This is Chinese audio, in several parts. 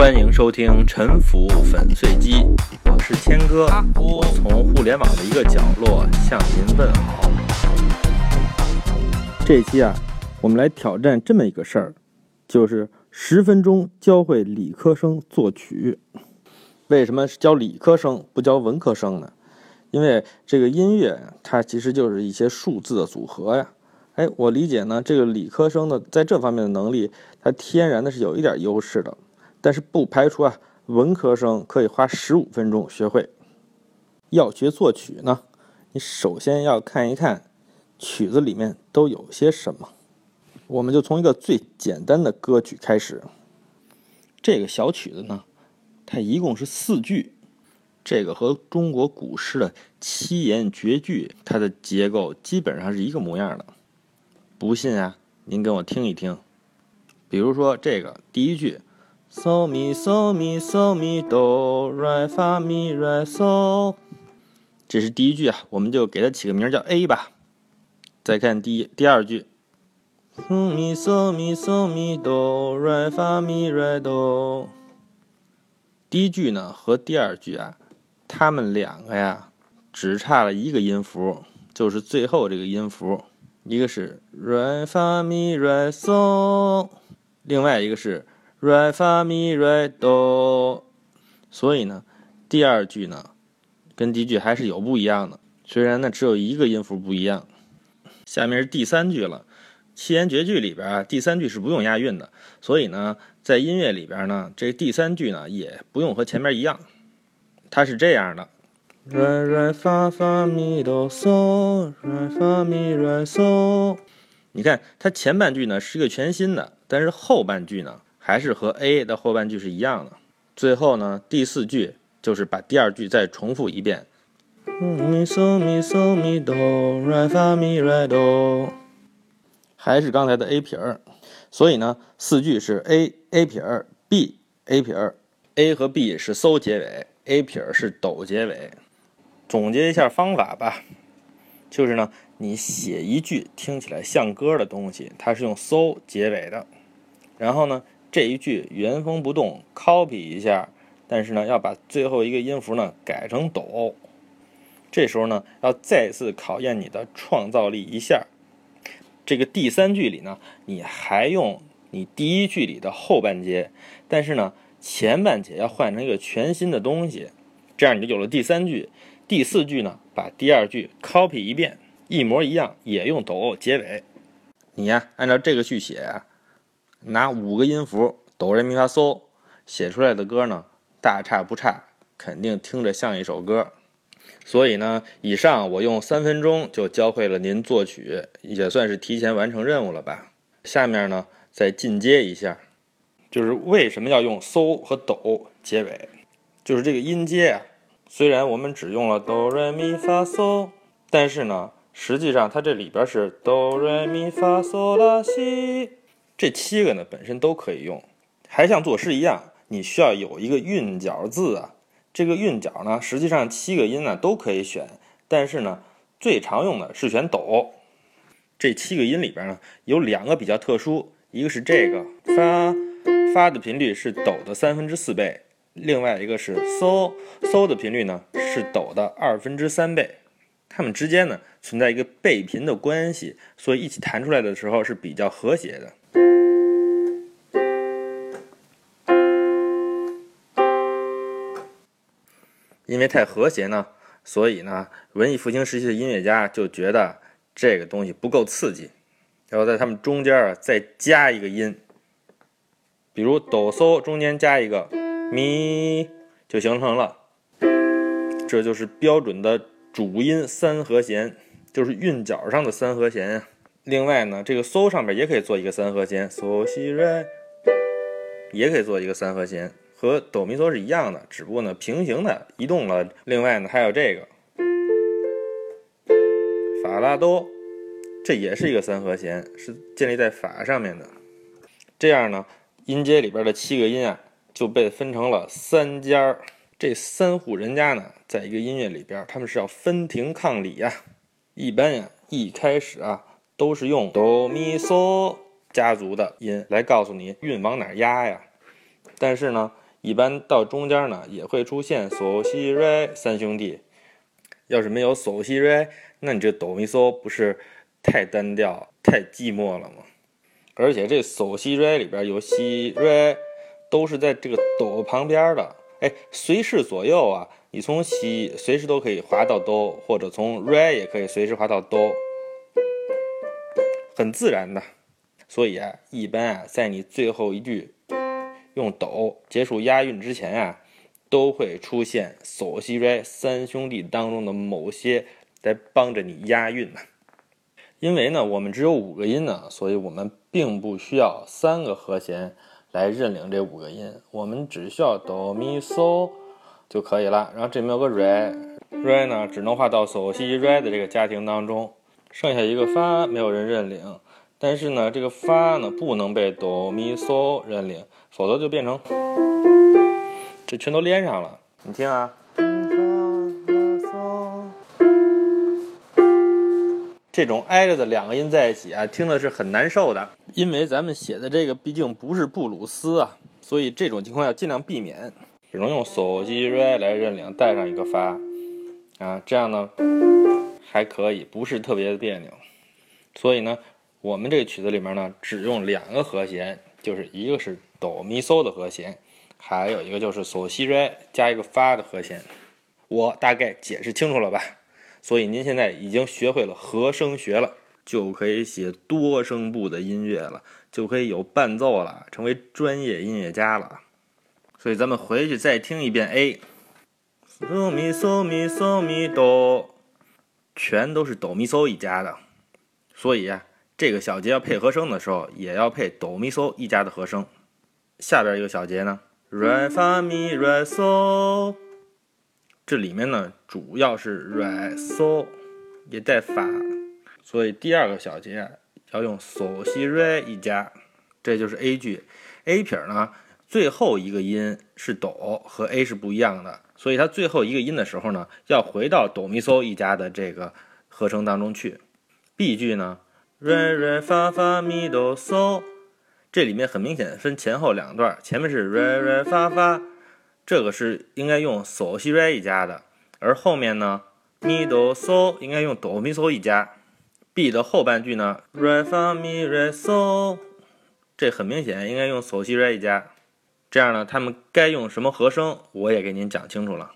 欢迎收听《沉浮粉碎机》，我是谦哥，我从互联网的一个角落向您问好。这期啊，我们来挑战这么一个事儿，就是十分钟教会理科生作曲。为什么教理科生不教文科生呢？因为这个音乐它其实就是一些数字的组合呀。哎，我理解呢，这个理科生的在这方面的能力，他天然的是有一点优势的。但是不排除啊，文科生可以花十五分钟学会。要学作曲呢，你首先要看一看曲子里面都有些什么。我们就从一个最简单的歌曲开始。这个小曲子呢，它一共是四句，这个和中国古诗的七言绝句，它的结构基本上是一个模样的。不信啊，您跟我听一听。比如说这个第一句。嗦咪嗦咪嗦咪哆来发咪来嗦，这是第一句啊，我们就给它起个名叫 A 吧。再看第第二句，嗦咪嗦咪嗦咪哆来发咪来哆。第一句呢和第二句啊，它们两个呀只差了一个音符，就是最后这个音符，一个是来发咪来嗦，另外一个是。来发咪来哆，所以呢，第二句呢，跟第一句还是有不一样的。虽然呢只有一个音符不一样。下面是第三句了，七言绝句里边啊，第三句是不用押韵的，所以呢，在音乐里边呢，这第三句呢也不用和前面一样，它是这样的：来来发发咪哆嗦，来发咪来嗦。你看，它前半句呢是一个全新的，但是后半句呢。还是和 A 的后半句是一样的。最后呢，第四句就是把第二句再重复一遍。咪嗦咪嗦咪哆来发咪来哆，还是刚才的 A 撇儿。所以呢，四句是 A A 撇儿 B A 撇儿，A 和 B 是嗦结尾，A 撇儿是哆结尾。总结一下方法吧，就是呢，你写一句听起来像歌的东西，它是用嗦结尾的，然后呢。这一句原封不动 copy 一下，但是呢，要把最后一个音符呢改成哆。这时候呢，要再次考验你的创造力一下。这个第三句里呢，你还用你第一句里的后半截，但是呢，前半截要换成一个全新的东西，这样你就有了第三句。第四句呢，把第二句 copy 一遍，一模一样，也用哆结尾。你呀，按照这个去写。拿五个音符哆来咪发嗦写出来的歌呢，大差不差，肯定听着像一首歌。所以呢，以上我用三分钟就教会了您作曲，也算是提前完成任务了吧。下面呢，再进阶一下，就是为什么要用嗦和哆结尾？就是这个音阶啊，虽然我们只用了哆来咪发嗦，但是呢，实际上它这里边是哆来咪发嗦拉西。这七个呢本身都可以用，还像作诗一样，你需要有一个韵脚字啊。这个韵脚呢，实际上七个音呢都可以选，但是呢最常用的是选哆。这七个音里边呢有两个比较特殊，一个是这个发，发的频率是哆的三分之四倍；另外一个是嗦，嗦的频率呢是哆的二分之三倍。它们之间呢存在一个倍频的关系，所以一起弹出来的时候是比较和谐的。因为太和谐呢，所以呢，文艺复兴时期的音乐家就觉得这个东西不够刺激，然后在他们中间啊再加一个音，比如哆嗦中间加一个咪，就形成了，这就是标准的主音三和弦，就是韵脚上的三和弦呀。另外呢，这个嗦上面也可以做一个三和弦，嗦西瑞，也可以做一个三和弦。和哆咪嗦是一样的，只不过呢平行的移动了。另外呢还有这个法拉多，这也是一个三和弦，是建立在法上面的。这样呢音阶里边的七个音啊就被分成了三尖儿这三户人家呢，在一个音乐里边，他们是要分庭抗礼呀。一般呀一开始啊都是用哆咪嗦家族的音来告诉你韵往哪压呀。但是呢。一般到中间呢也会出现嗦西瑞三兄弟。要是没有嗦西瑞，那你这哆咪嗦不是太单调、太寂寞了吗？而且这嗦西瑞里边有西瑞，都是在这个哆旁边的。哎，随时左右啊，你从西随时都可以滑到哆，或者从瑞也可以随时滑到哆，很自然的。所以啊，一般啊，在你最后一句用哆结束押韵之前啊。都会出现索西瑞三兄弟当中的某些在帮着你押韵呢。因为呢，我们只有五个音呢，所以我们并不需要三个和弦来认领这五个音，我们只需要哆咪嗦就可以了。然后这里面有个 re，re 呢只能画到索西瑞的这个家庭当中，剩下一个发没有人认领。但是呢，这个发呢不能被哆咪嗦认领，否则就变成。这全都连上了，你听啊，这种挨着的两个音在一起啊，听的是很难受的。因为咱们写的这个毕竟不是布鲁斯啊，所以这种情况要尽量避免，只能用嗦西瑞来认领，带上一个发啊，这样呢还可以，不是特别的别扭。所以呢，我们这个曲子里面呢，只用两个和弦，就是一个是哆咪嗦的和弦。还有一个就是索西瑞加一个发的和弦，我大概解释清楚了吧？所以您现在已经学会了和声学了，就可以写多声部的音乐了，就可以有伴奏了，成为专业音乐家了。所以咱们回去再听一遍 A，哆咪嗦咪嗦咪哆，全都是哆咪嗦一家的。所以啊，这个小节要配和声的时候，也要配哆咪嗦一家的和声。下边一个小节呢？瑞发咪瑞嗦，这里面呢主要是瑞嗦，也带发，所以第二个小节要用嗦西瑞一加，这就是 A 句。A 撇呢最后一个音是哆，和 A 是不一样的，所以它最后一个音的时候呢要回到哆咪嗦一加的这个合成当中去。B 句呢瑞瑞发发咪哆嗦。这里面很明显分前后两段，前面是瑞瑞发发，这个是应该用嗦西瑞一加的，而后面呢咪哆嗦应该用哆咪嗦一加。B 的后半句呢瑞发咪瑞嗦，这很明显应该用嗦西瑞一加。这样呢，他们该用什么和声，我也给您讲清楚了。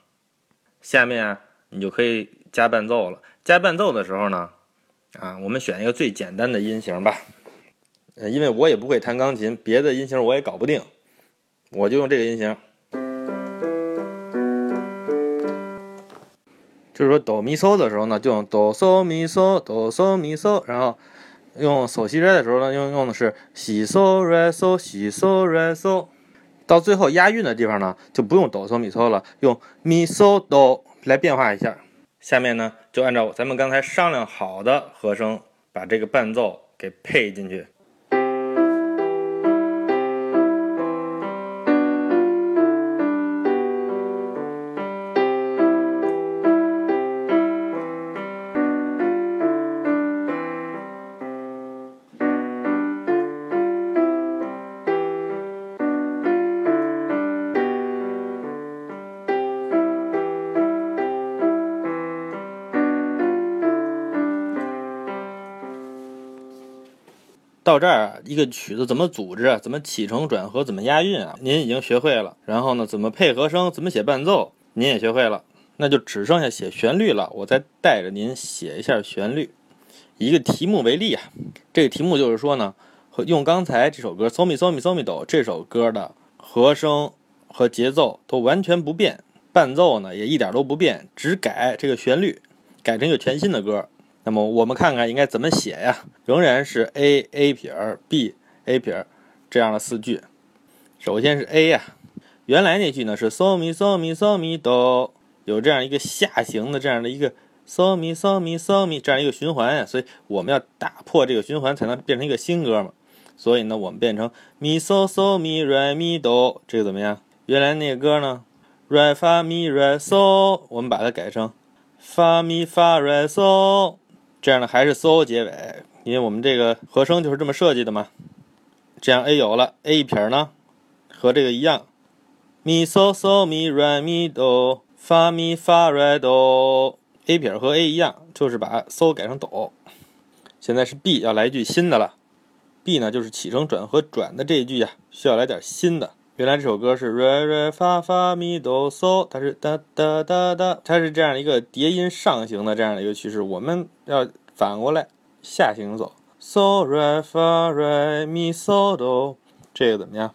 下面你就可以加伴奏了。加伴奏的时候呢，啊，我们选一个最简单的音型吧。呃，因为我也不会弹钢琴，别的音型我也搞不定，我就用这个音型。就是说哆咪嗦的时候呢，就用哆嗦咪嗦哆嗦咪嗦，然后用嗦西瑞的时候呢，用用的是西嗦瑞嗦西嗦瑞嗦。到最后押韵的地方呢，就不用哆嗦咪嗦了，用咪嗦哆来变化一下。下面呢，就按照咱们刚才商量好的和声，把这个伴奏给配进去。到这儿，一个曲子怎么组织啊，怎么起承转合，怎么押韵啊？您已经学会了。然后呢，怎么配和声，怎么写伴奏，您也学会了。那就只剩下写旋律了。我再带着您写一下旋律。一个题目为例啊，这个题目就是说呢，用刚才这首歌《So Mi So Mi So Mi Do》这首歌的和声和节奏都完全不变，伴奏呢也一点都不变，只改这个旋律，改成一个全新的歌。那么我们看看应该怎么写呀？仍然是 A A 撇 B A 撇这样的四句。首先是 A 呀，原来那句呢是 So Mi So Mi So Mi Do，有这样一个下行的这样的一个 So Mi So Mi So Mi 这样一个循环呀，所以我们要打破这个循环才能变成一个新歌嘛。所以呢，我们变成 Mi So So Mi Re Mi Do，这个怎么样？原来那个歌呢，Re Fa Mi Re So，我们把它改成 Fa Mi Fa Re So。这样呢，还是 so 结尾，因为我们这个和声就是这么设计的嘛。这样 A 有了，A 一撇呢，和这个一样咪嗦嗦咪来咪哆，发咪发来哆。A 撇和 A 一样，就是把嗦改成哆。现在是 B 要来一句新的了。B 呢，就是起承转合转的这一句呀，需要来点新的。原来这首歌是瑞瑞发发咪哆嗦，它是哒哒哒哒，它是这样一个叠音上行的这样的一个趋势。我们要反过来下行走，嗦瑞发瑞咪嗦哆，这个怎么样？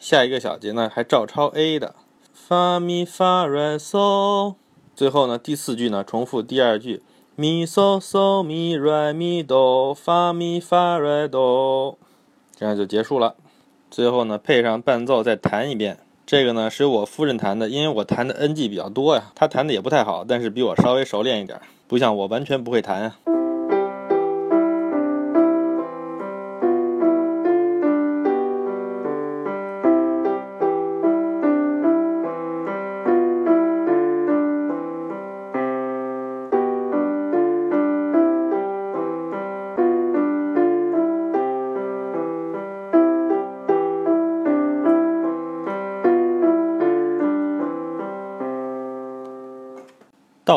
下一个小节呢，还照抄 A 的，发咪发瑞嗦。最后呢，第四句呢，重复第二句，咪嗦嗦咪瑞咪哆，发咪发瑞哆，这样就结束了。最后呢，配上伴奏再弹一遍。这个呢是由我夫人弹的，因为我弹的 NG 比较多呀，她弹的也不太好，但是比我稍微熟练一点，不像我完全不会弹啊。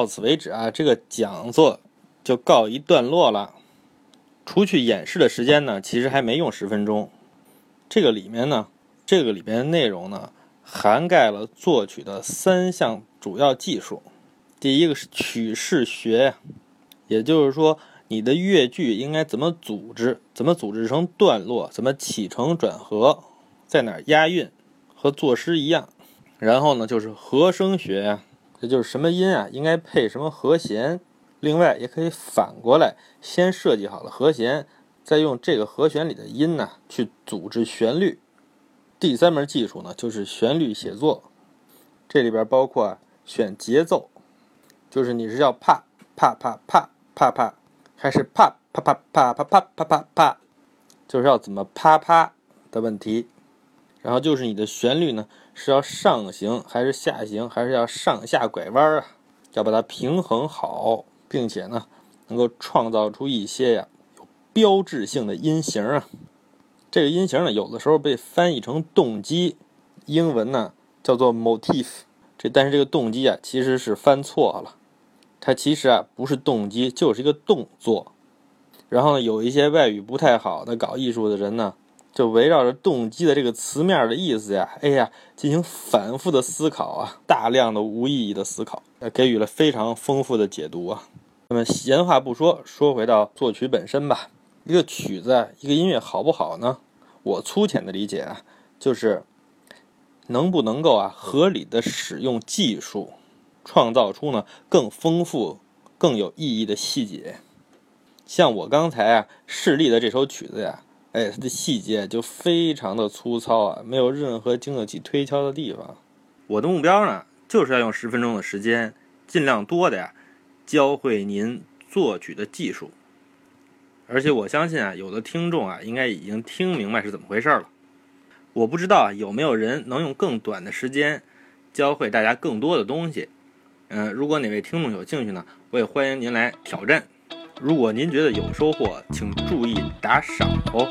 到此为止啊，这个讲座就告一段落了。除去演示的时间呢，其实还没用十分钟。这个里面呢，这个里边的内容呢，涵盖了作曲的三项主要技术。第一个是曲式学，也就是说你的乐句应该怎么组织，怎么组织成段落，怎么起承转合，在哪儿押韵，和作诗一样。然后呢，就是和声学呀。这就是什么音啊，应该配什么和弦。另外，也可以反过来，先设计好了和弦，再用这个和弦里的音呢去组织旋律。第三门技术呢，就是旋律写作，这里边包括选节奏，就是你是要啪啪啪啪啪啪，还是啪啪啪啪啪啪啪啪啪，就是要怎么啪啪的问题。然后就是你的旋律呢，是要上行还是下行，还是要上下拐弯啊？要把它平衡好，并且呢，能够创造出一些呀有标志性的音型啊。这个音型呢，有的时候被翻译成动机，英文呢叫做 motif。这但是这个动机啊，其实是翻错了，它其实啊不是动机，就是一个动作。然后呢，有一些外语不太好的搞艺术的人呢。就围绕着动机的这个词面的意思呀，哎呀，进行反复的思考啊，大量的无意义的思考，给予了非常丰富的解读啊。那么闲话不说，说回到作曲本身吧。一个曲子，一个音乐好不好呢？我粗浅的理解啊，就是能不能够啊合理的使用技术，创造出呢更丰富、更有意义的细节。像我刚才啊示例的这首曲子呀。哎，它的细节就非常的粗糙啊，没有任何经得起推敲的地方。我的目标呢，就是要用十分钟的时间，尽量多的呀，教会您作曲的技术。而且我相信啊，有的听众啊，应该已经听明白是怎么回事了。我不知道有没有人能用更短的时间教会大家更多的东西。嗯，如果哪位听众有兴趣呢，我也欢迎您来挑战。如果您觉得有收获，请注意打赏哦。